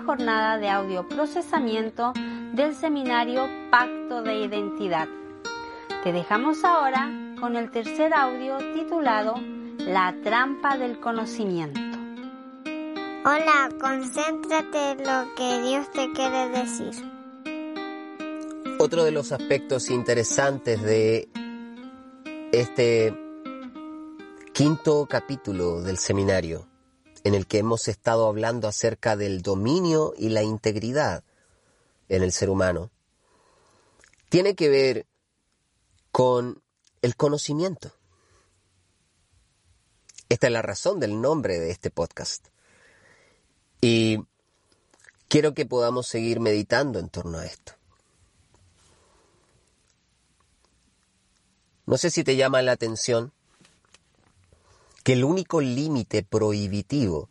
jornada de audio procesamiento del seminario Pacto de Identidad. Te dejamos ahora con el tercer audio titulado La trampa del conocimiento. Hola, concéntrate en lo que Dios te quiere decir. Otro de los aspectos interesantes de este quinto capítulo del seminario, en el que hemos estado hablando acerca del dominio y la integridad en el ser humano, tiene que ver con el conocimiento. Esta es la razón del nombre de este podcast. Y quiero que podamos seguir meditando en torno a esto. No sé si te llama la atención que el único límite prohibitivo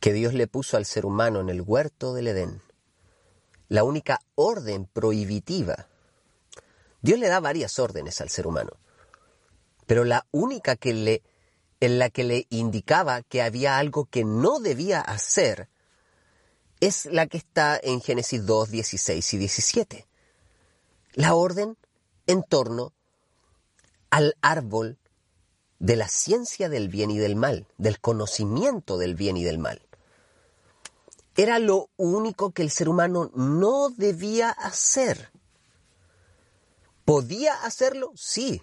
que Dios le puso al ser humano en el huerto del Edén, la única orden prohibitiva, Dios le da varias órdenes al ser humano, pero la única que le, en la que le indicaba que había algo que no debía hacer es la que está en Génesis 2, 16 y 17. La orden en torno al árbol de la ciencia del bien y del mal, del conocimiento del bien y del mal. Era lo único que el ser humano no debía hacer. ¿Podía hacerlo? Sí.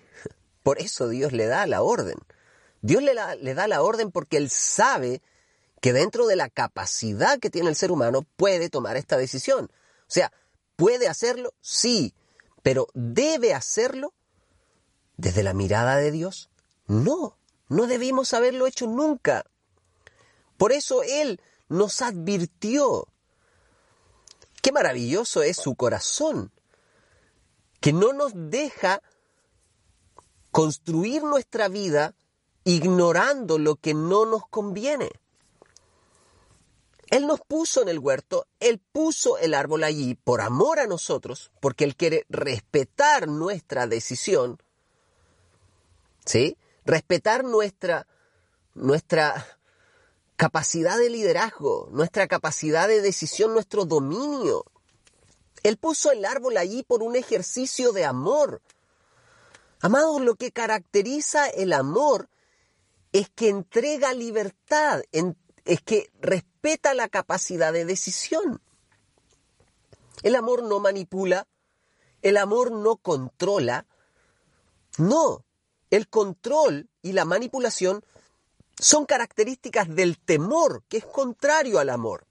Por eso Dios le da la orden. Dios le, le, da la orden porque Él sabe que dentro de la capacidad que tiene el ser humano puede tomar esta decisión. O sea, ¿puede hacerlo? Sí. Pero ¿debe hacerlo? desde la mirada de Dios? No, no debimos haberlo hecho nunca. Por eso Él nos advirtió. Qué maravilloso es su corazón, que no nos deja construir nuestra vida ignorando lo que no nos conviene. Él nos puso en el huerto, Él puso el árbol allí por amor a nosotros, porque Él quiere respetar nuestra decisión ¿sí? Respetar nuestra, nuestra capacidad de liderazgo, nuestra capacidad de decisión, nuestro dominio. Él puso el árbol allí por un ejercicio de amor. Amados, lo que caracteriza el amor es que entrega libertad, es que respeta la capacidad de decisión. El amor no manipula, el amor no controla, no, el control y la manipulación son características del temor, que es contrario al amor.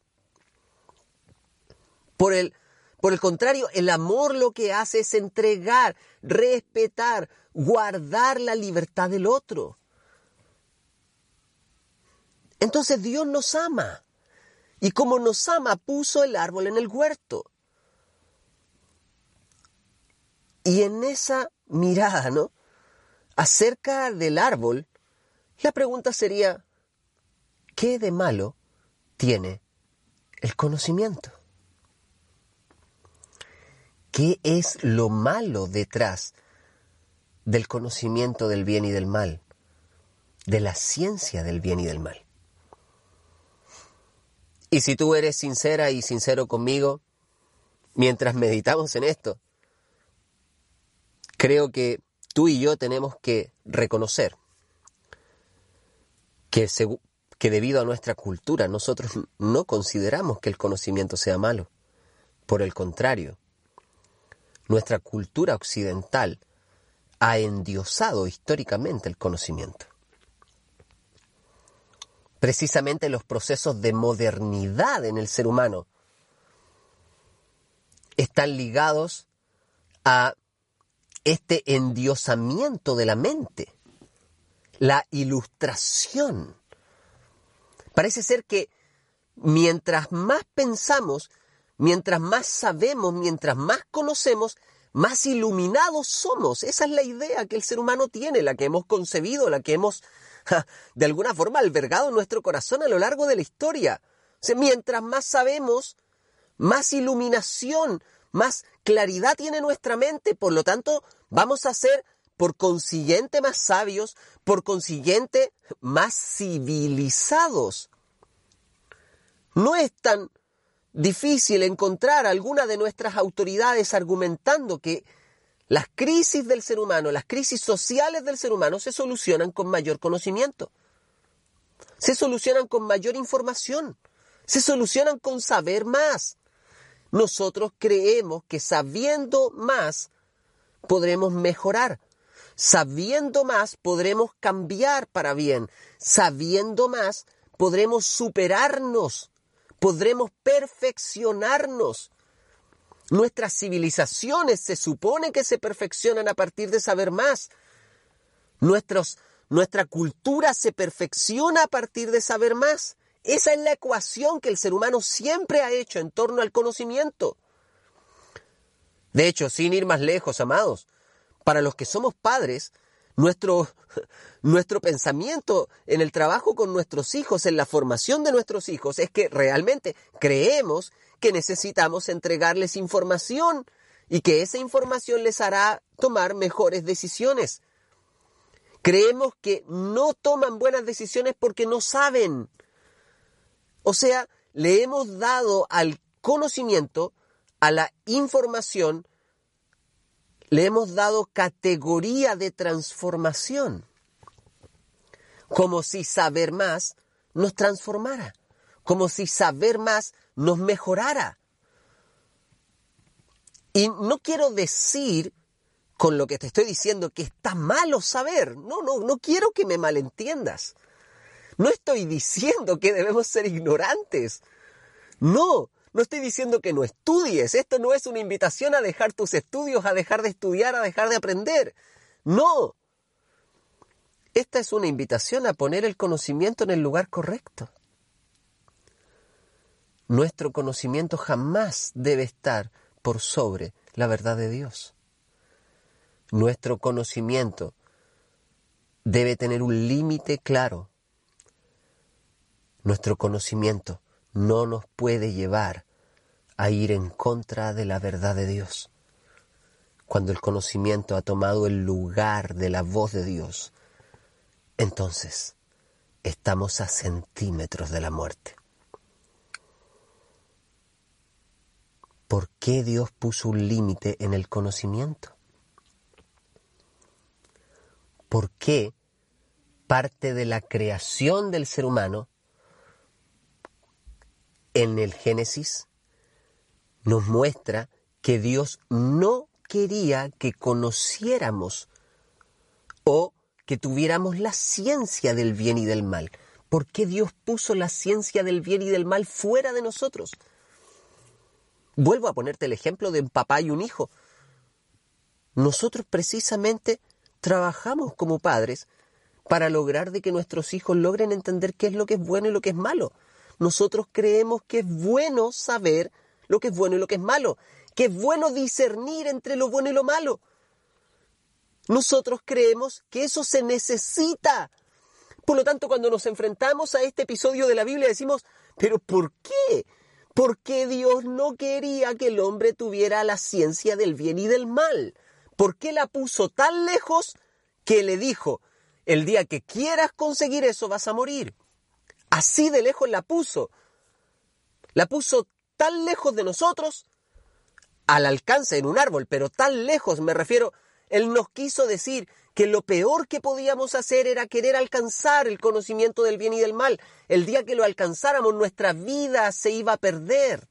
Por el, por el contrario, el amor lo que hace es entregar, respetar, guardar la libertad del otro. Entonces Dios nos ama. Y como nos ama, puso el árbol en el huerto. Y en esa mirada, ¿no? Acerca del árbol, la pregunta sería, ¿qué de malo tiene el conocimiento? ¿Qué es lo malo detrás del conocimiento del bien y del mal? De la ciencia del bien y del mal. Y si tú eres sincera y sincero conmigo, mientras meditamos en esto, creo que tú y yo tenemos que reconocer que, que debido a nuestra cultura nosotros no consideramos que el conocimiento sea malo. Por el contrario, nuestra cultura occidental ha endiosado históricamente el conocimiento. Precisamente los procesos de modernidad en el ser humano están ligados a este endiosamiento de la mente, la ilustración. Parece ser que mientras más pensamos, mientras más sabemos, mientras más conocemos, más iluminados somos. Esa es la idea que el ser humano tiene, la que hemos concebido, la que hemos de alguna forma albergado en nuestro corazón a lo largo de la historia. mientras más sabemos, más iluminación, más claridad tiene nuestra mente, por lo tanto vamos a ser por consiguiente más sabios, por consiguiente más civilizados. No es tan difícil encontrar alguna de nuestras autoridades argumentando que las crisis del ser humano, las crisis sociales del ser humano se solucionan con mayor conocimiento, se solucionan con mayor información, se solucionan con saber más. Nosotros creemos que sabiendo más podremos mejorar, sabiendo más podremos cambiar para bien, sabiendo más podremos superarnos podremos perfeccionarnos. Nuestras civilizaciones se supone que se perfeccionan a partir de saber más. Nuestros, nuestra cultura se perfecciona a partir de saber más. Esa es la ecuación que el ser humano siempre ha hecho en torno al conocimiento. De hecho, sin ir más lejos, amados, para los que somos padres, nuestro, nuestro pensamiento en el trabajo con nuestros hijos, en la formación de nuestros hijos, es que realmente creemos que necesitamos entregarles información y que esa información les hará tomar mejores decisiones. Creemos que no toman buenas decisiones porque no saben. O sea, le hemos dado al conocimiento, a la información, le hemos dado categoría de transformación, como si saber más nos transformara, como si saber más nos mejorara. Y no quiero decir con lo que te estoy diciendo que está malo saber, no, no, no quiero que me malentiendas. No estoy diciendo que debemos ser ignorantes. No, no estoy diciendo que no estudies. Esto no es una invitación a dejar tus estudios, a dejar de estudiar, a dejar de aprender. No. Esta es una invitación a poner el conocimiento en el lugar correcto. Nuestro conocimiento jamás debe estar por sobre la verdad de Dios. Nuestro conocimiento debe tener un límite claro. Nuestro conocimiento no nos puede llevar a ir en contra de la verdad de Dios. Cuando el conocimiento ha tomado el lugar de la voz de Dios, entonces estamos a centímetros de la muerte. ¿Por qué Dios puso un límite en el conocimiento? ¿Por qué parte de la creación del ser humano en el Génesis nos muestra que Dios no quería que conociéramos o que tuviéramos la ciencia del bien y del mal. ¿Por qué Dios puso la ciencia del bien y del mal fuera de nosotros? Vuelvo a ponerte el ejemplo de un papá y un hijo. Nosotros precisamente trabajamos como padres para lograr de que nuestros hijos logren entender qué es lo que es bueno y lo que es malo nosotros creemos que es bueno saber lo que es bueno y lo que es malo, que es bueno discernir entre lo bueno y lo malo. Nosotros creemos que eso se necesita. Por lo tanto, cuando nos enfrentamos a este episodio de la Biblia decimos, pero ¿por qué? ¿Por qué Dios no quería que el hombre tuviera la ciencia del bien y del mal? ¿Por qué la puso tan lejos que le dijo, el día que quieras conseguir eso vas a morir? Así de lejos la puso. La puso tan lejos de nosotros, al alcance en un árbol, pero tan lejos me refiero, Él nos quiso decir que lo peor que podíamos hacer era querer alcanzar el conocimiento del bien y del mal. El día que lo alcanzáramos, nuestra vida se iba a perder.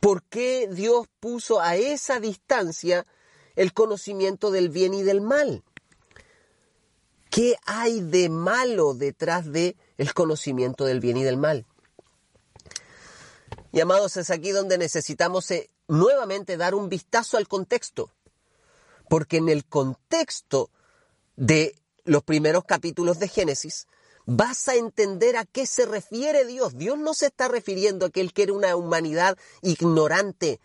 ¿Por qué Dios puso a esa distancia el conocimiento del bien y del mal? ¿Qué hay de malo detrás de el conocimiento del bien y del mal? Y amados, es aquí donde necesitamos eh, nuevamente dar un vistazo al contexto, porque en el contexto de los primeros capítulos de Génesis, vas a entender a qué se refiere Dios. Dios no se está refiriendo a que Él quiere una humanidad ignorante.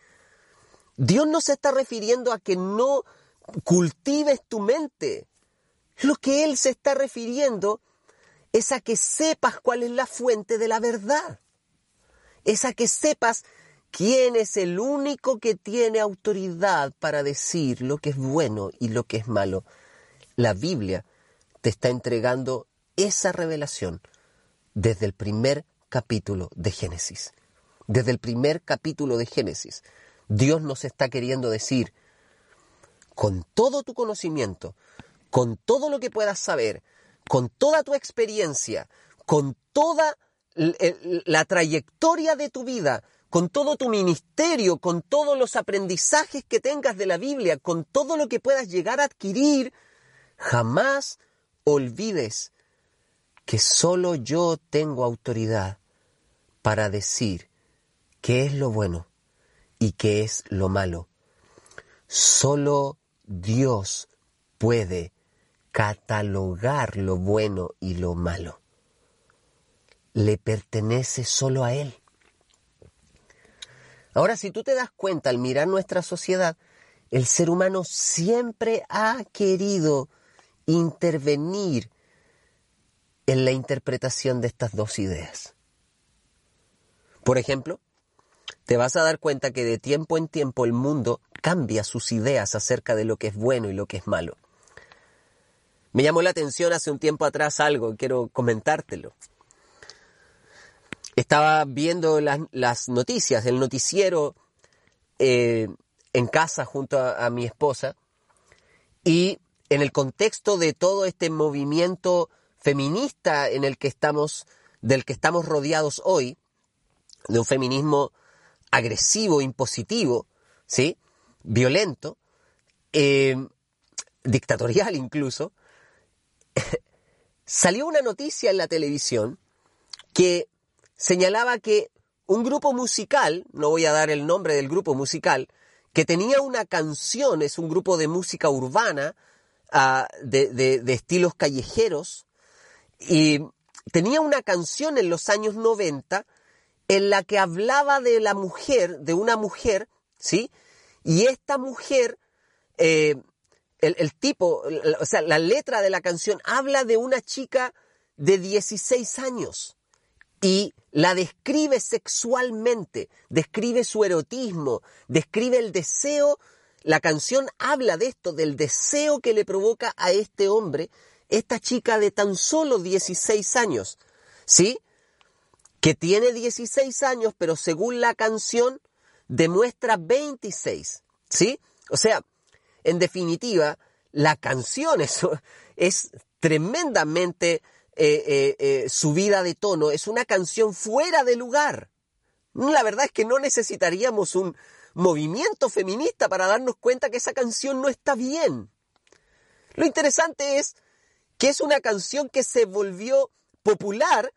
Dios no se está refiriendo a que no cultives tu mente. Lo que él se está refiriendo es a que sepas cuál es la fuente de la verdad. Es a que sepas quién es el único que tiene autoridad para decir lo que es bueno y lo que es malo. La Biblia te está entregando esa revelación desde el primer capítulos de Génesis. Desde el primer capítulo de Génesis, Dios nos está queriendo decir, con todo tu conocimiento, con todo lo que puedas saber, con toda tu experiencia, con toda la trayectoria de tu vida, con todo tu ministerio, con todos los aprendizajes que tengas de la Biblia, con todo lo que puedas llegar a adquirir, jamás olvides que solo yo tengo autoridad para decir qué es lo bueno y qué es lo malo. Solo Dios puede catalogar lo bueno y lo malo. Le pertenece solo a Él. Ahora, si tú te das cuenta al mirar nuestra sociedad, el ser humano siempre ha querido intervenir en la interpretación de estas dos ideas. Por ejemplo, te vas a dar cuenta que de tiempo en tiempo el mundo cambia sus ideas acerca de lo que es bueno y lo que es malo. Me llamó la atención hace un tiempo atrás algo, quiero comentártelo. Estaba viendo las, noticias, el noticiero eh, en casa junto a, mi esposa y en el contexto de todo este movimiento feminista en el que estamos, del que estamos rodeados hoy, de un feminismo agresivo, impositivo, ¿sí? violento, eh, dictatorial incluso, salió una noticia en la televisión que señalaba que un grupo musical, no voy a dar el nombre del grupo musical, que tenía una canción, es un grupo de música urbana, ah, de, estilos callejeros, y tenía una canción en los años 90 en la que hablaba de la mujer, de una mujer, ¿sí? Y esta mujer, eh, el, tipo, o sea, la letra de la canción habla de una chica de 16 años y la describe sexualmente, describe su erotismo, describe el deseo. La canción habla de esto, del deseo que le provoca a este hombre, esta chica de tan solo 16 años, ¿sí? Que tiene 16 años, pero según la canción demuestra 26, ¿sí? O sea, en definitiva, la canción es, es tremendamente eh, eh, eh, subida de tono, es una canción fuera de lugar. La verdad es que no necesitaríamos un movimiento feminista para darnos cuenta que esa canción no está bien. Lo interesante es que es una canción que se volvió popular,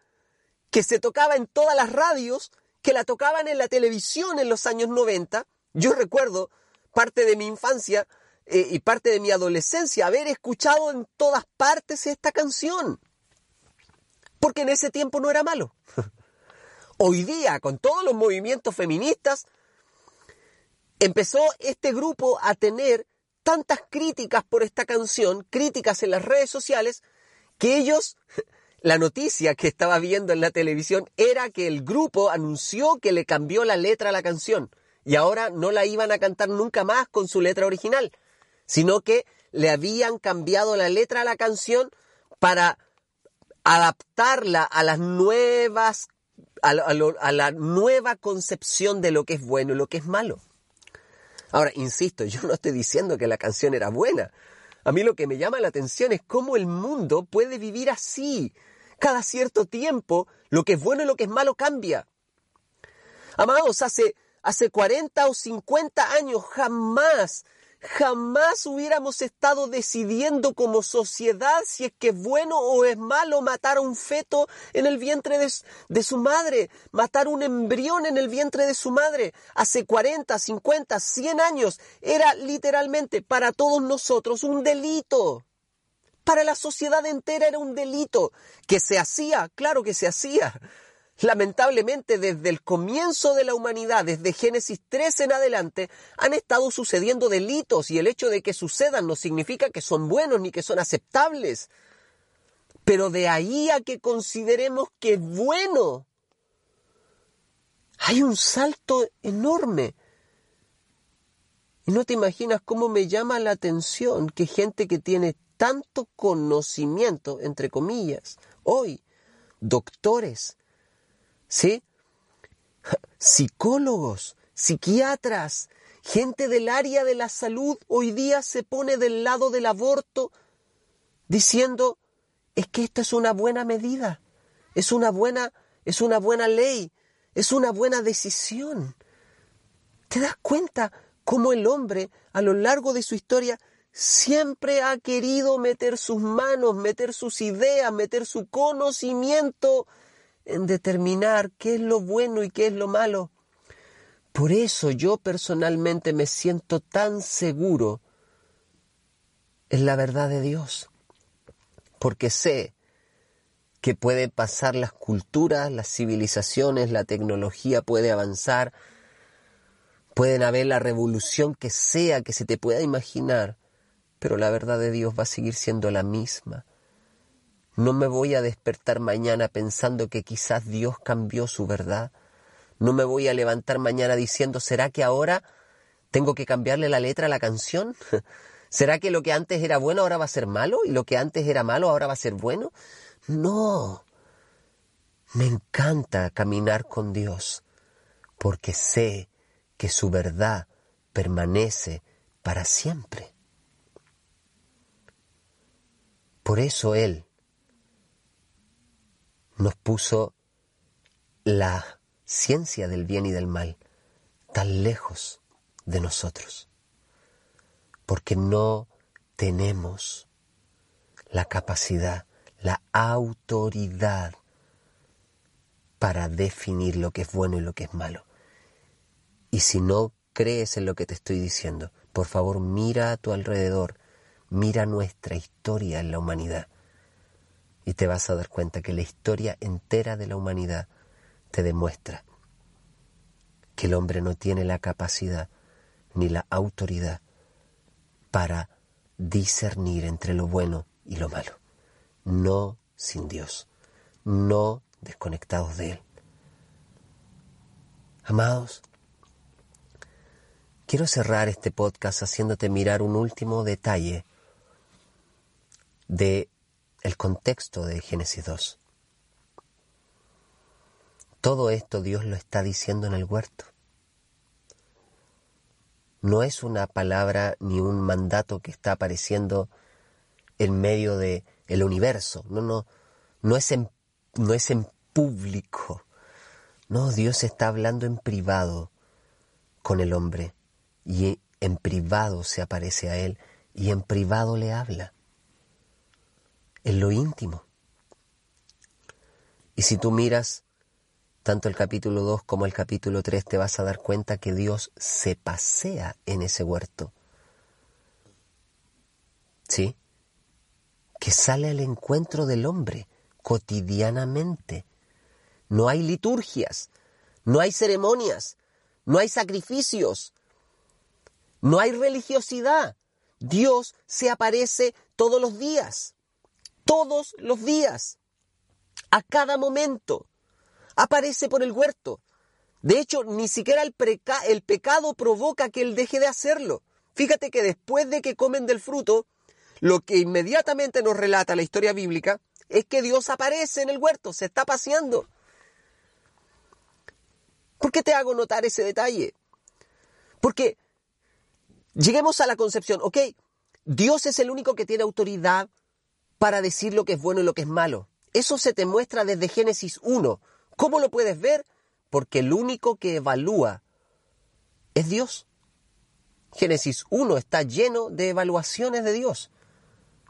que se tocaba en todas las radios, que la tocaban en la televisión en los años 90. Yo recuerdo parte de mi infancia eh, y parte de mi adolescencia haber escuchado en todas partes esta canción. Porque en ese tiempo no era malo. Hoy día, con todos los movimientos feministas, empezó este grupo a tener tantas críticas por esta canción, críticas en las redes sociales, que ellos la noticia que estaba viendo en la televisión era que el grupo anunció que le cambió la letra a la canción y ahora no la iban a cantar nunca más con su letra original, sino que le habían cambiado la letra a la canción para adaptarla a las nuevas a, la nueva concepción de lo que es bueno y lo que es malo. Ahora, insisto, yo no estoy diciendo que la canción era buena. A mí lo que me llama la atención es cómo el mundo puede vivir así, cada cierto tiempo lo que es bueno y lo que es malo cambia. Amados, hace, hace 40 o 50 años jamás, jamás hubiéramos estado decidiendo como sociedad si es que es bueno o es malo matar a un feto en el vientre de, de su madre, matar un embrión en el vientre de su madre. Hace 40, 50, 100 años era literalmente para todos nosotros un delito. Para la sociedad entera era un delito que se hacía, claro que se hacía. Lamentablemente, desde el comienzo de la humanidad, desde Génesis 3 en adelante, han estado sucediendo delitos y el hecho de que sucedan no significa que son buenos ni que son aceptables. Pero de ahí a que consideremos que es bueno, hay un salto enorme. Y no te imaginas cómo me llama la atención que gente que tiene tanto conocimiento, entre comillas, hoy, doctores, ¿sí? Psicólogos, psiquiatras, gente del área de la salud hoy día se pone del lado del aborto diciendo, es que esta es una buena medida, es una buena, es una buena ley, es una buena decisión. ¿Te das cuenta cómo el hombre a lo largo de su historia siempre ha querido meter sus manos, meter sus ideas, meter su conocimiento en determinar qué es lo bueno y qué es lo malo? Por eso yo personalmente me siento tan seguro en la verdad de Dios porque sé que puede pasar las culturas, las civilizaciones, la tecnología puede avanzar, pueden haber la revolución que sea que se te pueda imaginar, pero la verdad de Dios va a seguir siendo la misma. No me voy a despertar mañana pensando que quizás Dios cambió su verdad. No me voy a levantar mañana diciendo, ¿será que ahora tengo que cambiarle la letra a la canción? ¿Será que lo que antes era bueno ahora va a ser malo y lo que antes era malo ahora va a ser bueno? No. Me encanta caminar con Dios porque sé que su verdad permanece para siempre. Por eso Él nos puso la ciencia del bien y del mal tan lejos de nosotros porque no tenemos la capacidad, la autoridad para definir lo que es bueno y lo que es malo. Y si no crees en lo que te estoy diciendo, por favor mira a tu alrededor, mira nuestra historia en la humanidad y te vas a dar cuenta que la historia entera de la humanidad te demuestra que el hombre no tiene la capacidad ni la autoridad para discernir entre lo bueno y lo malo. No sin Dios, no desconectados de Él. Amados, quiero cerrar este podcast haciéndote mirar un último detalle de el contexto de Génesis 2. Todo esto Dios lo está diciendo en el huerto no es una palabra ni un mandato que está apareciendo en medio de el universo, no, no, no es en, no es en público. No, Dios está hablando en privado con el hombre y en privado se aparece a él y en privado le habla. En lo íntimo. Y si tú miras tanto el capítulo 2 como el capítulo 3 te vas a dar cuenta que Dios se pasea en ese huerto. ¿Sí? Que sale al encuentro del hombre cotidianamente. No hay liturgias, no hay ceremonias, no hay sacrificios, no hay religiosidad. Dios se aparece todos los días, todos los días, a cada momento aparece por el huerto. De hecho, ni siquiera el, el pecado provoca que él deje de hacerlo. Fíjate que después de que comen del fruto, lo que inmediatamente nos relata la historia bíblica es que Dios aparece en el huerto, se está paseando. ¿Por qué te hago notar ese detalle? Porque lleguemos a la concepción, ok, Dios es el único que tiene autoridad para decir lo que es bueno y lo que es malo. Eso se te muestra desde Génesis 1. ¿Cómo lo puedes ver? Porque el único que evalúa es Dios. Génesis 1 está lleno de evaluaciones de Dios.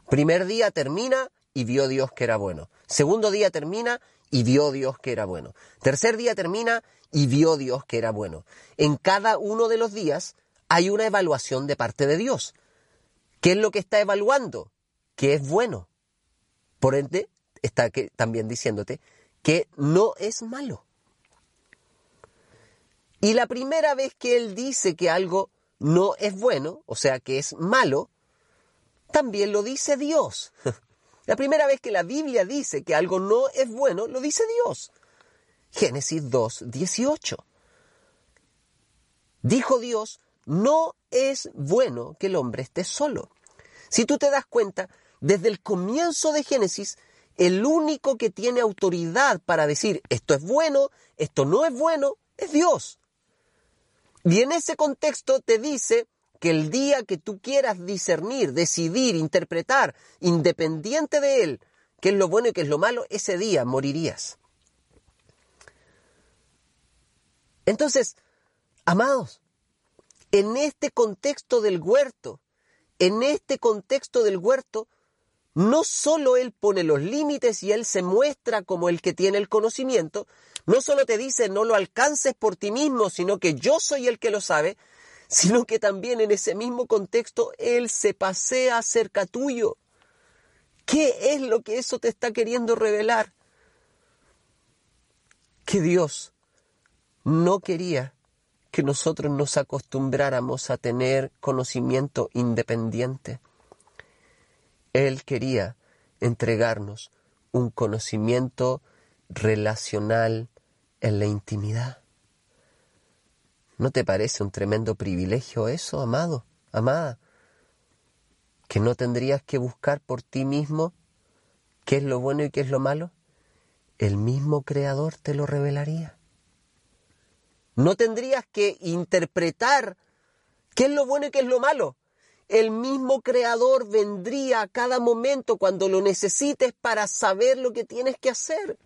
Primer día termina y vio Dios que era bueno. Segundo día termina y vio Dios que era bueno. Tercer día termina y vio Dios que era bueno. En cada uno de los días hay una evaluación de parte de Dios. ¿Qué es lo que está evaluando? ¿Qué es bueno? Por ende, está también diciéndote que no es malo. Y la primera vez que él dice que algo no es bueno, o sea, que es malo, también lo dice Dios. La primera vez que la Biblia dice que algo no es bueno, lo dice Dios. Génesis 2, 18. Dijo Dios, no es bueno que el hombre esté solo. Si tú te das cuenta, desde el comienzo de Génesis, el único que tiene autoridad para decir esto es bueno, esto no es bueno, es Dios. Y en ese contexto te dice que el día que tú quieras discernir, decidir, interpretar, independiente de Él, qué es lo bueno y qué es lo malo, ese día morirías. Entonces, amados, en este contexto del huerto, en este contexto del huerto, no solo Él pone los límites y Él se muestra como el que tiene el conocimiento, no solo te dice no lo alcances por ti mismo, sino que yo soy el que lo sabe, sino que también en ese mismo contexto Él se pasea cerca tuyo. ¿Qué es lo que eso te está queriendo revelar? Que Dios no quería que nosotros nos acostumbráramos a tener conocimiento independiente. Él quería entregarnos un conocimiento relacional en la intimidad. ¿No te parece un tremendo privilegio eso, amado, amada? Que no tendrías que buscar por ti mismo qué es lo bueno y qué es lo malo. El mismo Creador te lo revelaría. No tendrías que interpretar qué es lo bueno y qué es lo malo el mismo creador vendría a cada momento cuando lo necesites para saber lo que tienes que hacer.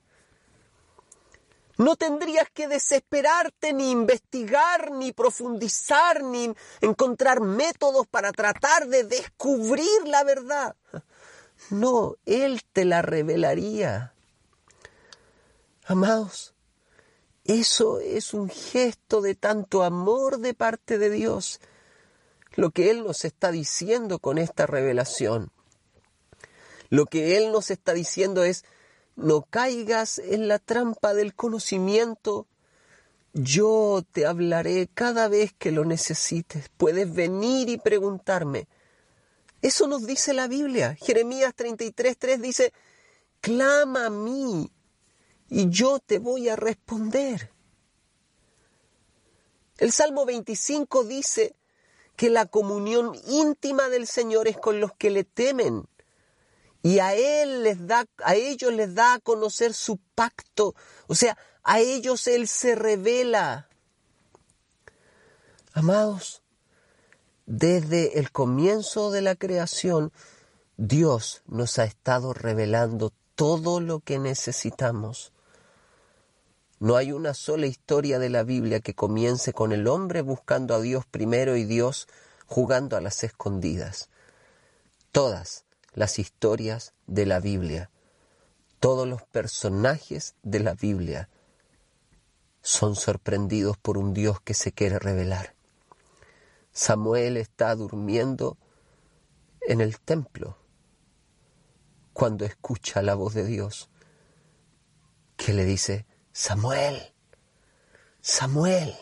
No tendrías que desesperarte ni investigar, ni profundizar, ni encontrar métodos para tratar de descubrir la verdad. No, Él te la revelaría. Amados, eso es un gesto de tanto amor de parte de Dios lo que Él nos está diciendo con esta revelación. Lo que Él nos está diciendo es, no caigas en la trampa del conocimiento. Yo te hablaré cada vez que lo necesites. Puedes venir y preguntarme. Eso nos dice la Biblia. Jeremías 33.3 dice, clama a mí y yo te voy a responder. El Salmo 25 dice, que la comunión íntima del Señor es con los que le temen. Y a él les da a ellos les da a conocer su pacto, o sea, a ellos él se revela. Amados, desde el comienzo de la creación Dios nos ha estado revelando todo lo que necesitamos no hay una sola historia de la Biblia que comience con el hombre buscando a Dios primero y Dios jugando a las escondidas. Todas las historias de la Biblia, todos los personajes de la Biblia son sorprendidos por un Dios que se quiere revelar. Samuel está durmiendo en el templo cuando escucha la voz de Dios que le dice, Samuel, Samuel.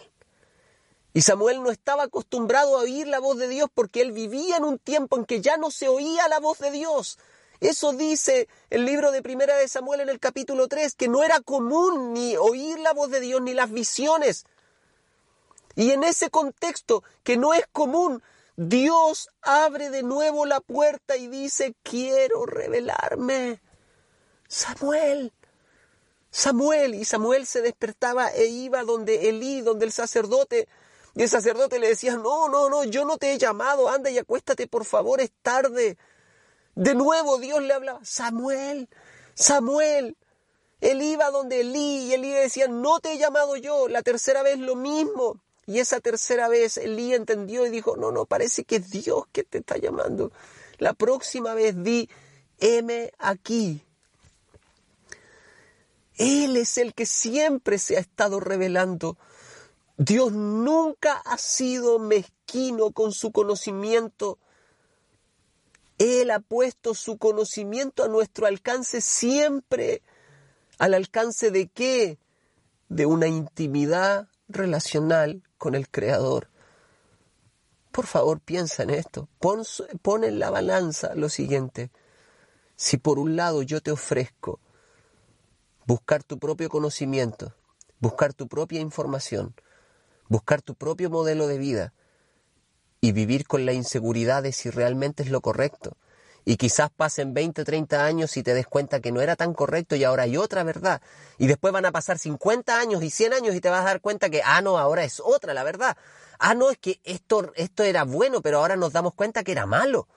Y Samuel no estaba acostumbrado a oír la voz de Dios porque él vivía en un tiempo en que ya no se oía la voz de Dios. Eso dice el libro de Primera de Samuel en el capítulo 3, que no era común ni oír la voz de Dios ni las visiones. Y en ese contexto que no es común, Dios abre de nuevo la puerta y dice, quiero revelarme. Samuel, Samuel, y Samuel se despertaba e iba donde Elí, donde el sacerdote, y el sacerdote le decía, no, no, no, yo no te he llamado, anda y acuéstate, por favor, es tarde. De nuevo Dios le hablaba, Samuel, Samuel. Él iba donde Elí y Elí le decía, no te he llamado yo. La tercera vez lo mismo. Y esa tercera vez Elí entendió y dijo, no, no, parece que es Dios que te está llamando. La próxima vez di, heme aquí. Él es el que siempre se ha estado revelando. Dios nunca ha sido mezquino con su conocimiento. Él ha puesto su conocimiento a nuestro alcance siempre. ¿Al alcance de qué? De una intimidad relacional con el Creador. Por favor, piensa en esto. Pon, pon en la balanza lo siguiente. Si por un lado yo te ofrezco buscar tu propio conocimiento, buscar tu propia información, buscar tu propio modelo de vida y vivir con la inseguridad de si realmente es lo correcto Y quizás pasen 20, 30 años y te des cuenta que no era tan correcto y ahora hay otra verdad. Y después van a pasar 50 años y 100 años y te vas a dar cuenta que, ah, no, ahora es otra la verdad. Ah, no, es que esto, esto era bueno, pero ahora nos damos cuenta que era malo.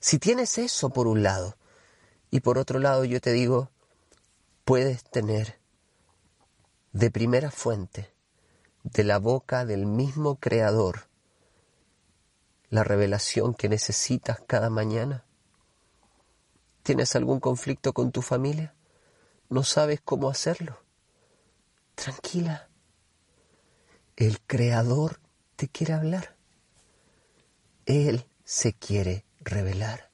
Si tienes eso por un lado, y por otro lado yo te digo, puedes tener de primera fuente, de la boca del mismo Creador, la revelación que necesitas cada mañana? ¿Tienes algún conflicto con tu familia? ¿No sabes cómo hacerlo? Tranquila. El Creador te quiere hablar. Él se quiere revelar.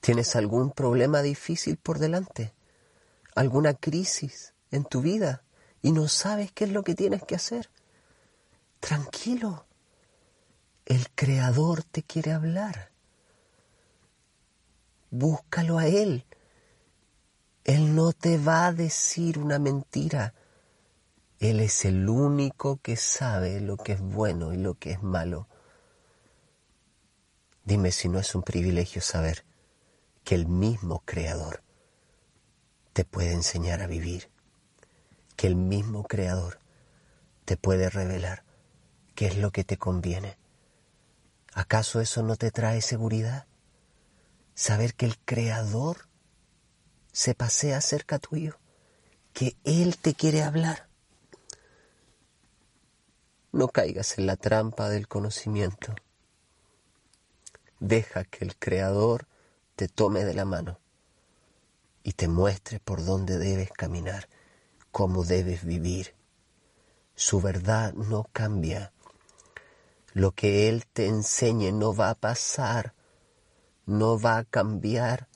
¿Tienes algún problema difícil por delante? ¿Alguna crisis en tu vida y no sabes qué es lo que tienes que hacer? Tranquilo, el Creador te quiere hablar. Búscalo a Él. Él no te va a decir una mentira. Él es el único que sabe lo que es bueno y lo que es malo. Dime si no es un privilegio saber que el mismo Creador te puede enseñar a vivir, que el mismo Creador te puede revelar qué es lo que te conviene. ¿Acaso eso no te trae seguridad? Saber que el Creador se pasea cerca tuyo, que Él te quiere hablar. No caigas en la trampa del conocimiento. Deja que el Creador te tome de la mano y te muestre por dónde debes caminar, cómo debes vivir. Su verdad no cambia lo que Él te enseñe no va a pasar, no va a cambiar.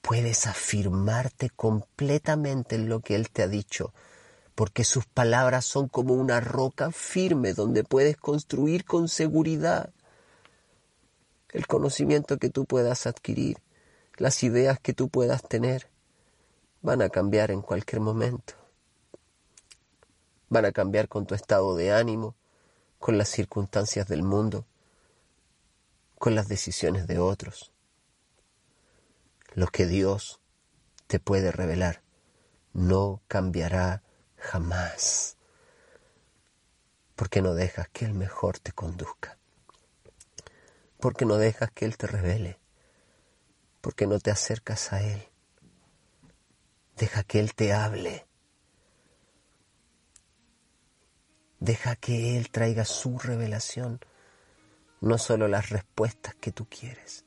Puedes afirmarte completamente en lo que Él te ha dicho, porque sus palabras son como una roca firme donde puedes construir con seguridad. El conocimiento que tú puedas adquirir, las ideas que tú puedas tener, van a cambiar en cualquier momento. Van a cambiar con tu estado de ánimo, con las circunstancias del mundo, con las decisiones de otros. Lo que Dios te puede revelar no cambiará jamás, porque no dejas que el mejor te conduzca, porque no dejas que Él te revele, porque no te acercas a Él. Deja que Él te hable Deja que Él traiga su revelación, no solo las respuestas que tú quieres.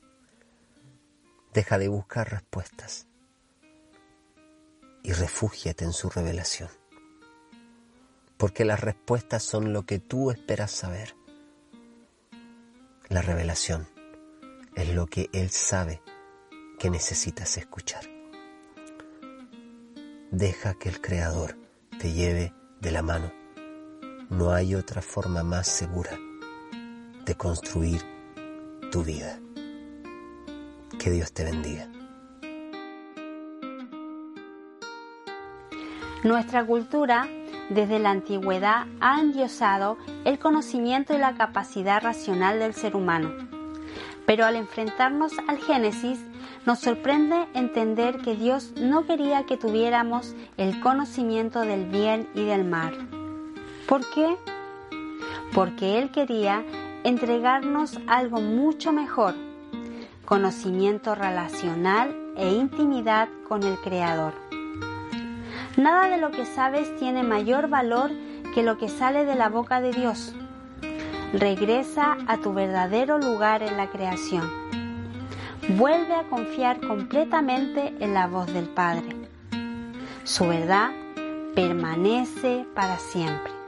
Deja de buscar respuestas y refúgiate en su revelación. Porque las respuestas son lo que tú esperas saber. La revelación es lo que Él sabe que necesitas escuchar. Deja que el Creador te lleve de la mano no hay otra forma más segura de construir tu vida. Que Dios te bendiga. Nuestra cultura desde la antigüedad ha endiosado el conocimiento y la capacidad racional del ser humano. Pero al enfrentarnos al Génesis, nos sorprende entender que Dios no quería que tuviéramos el conocimiento del bien y del mal ¿Por qué? Porque Él quería entregarnos algo mucho mejor, conocimiento relacional e intimidad con el Creador. Nada de lo que sabes tiene mayor valor que lo que sale de la boca de Dios. Regresa a tu verdadero lugar en la creación. Vuelve a confiar completamente en la voz del Padre. Su verdad permanece para siempre.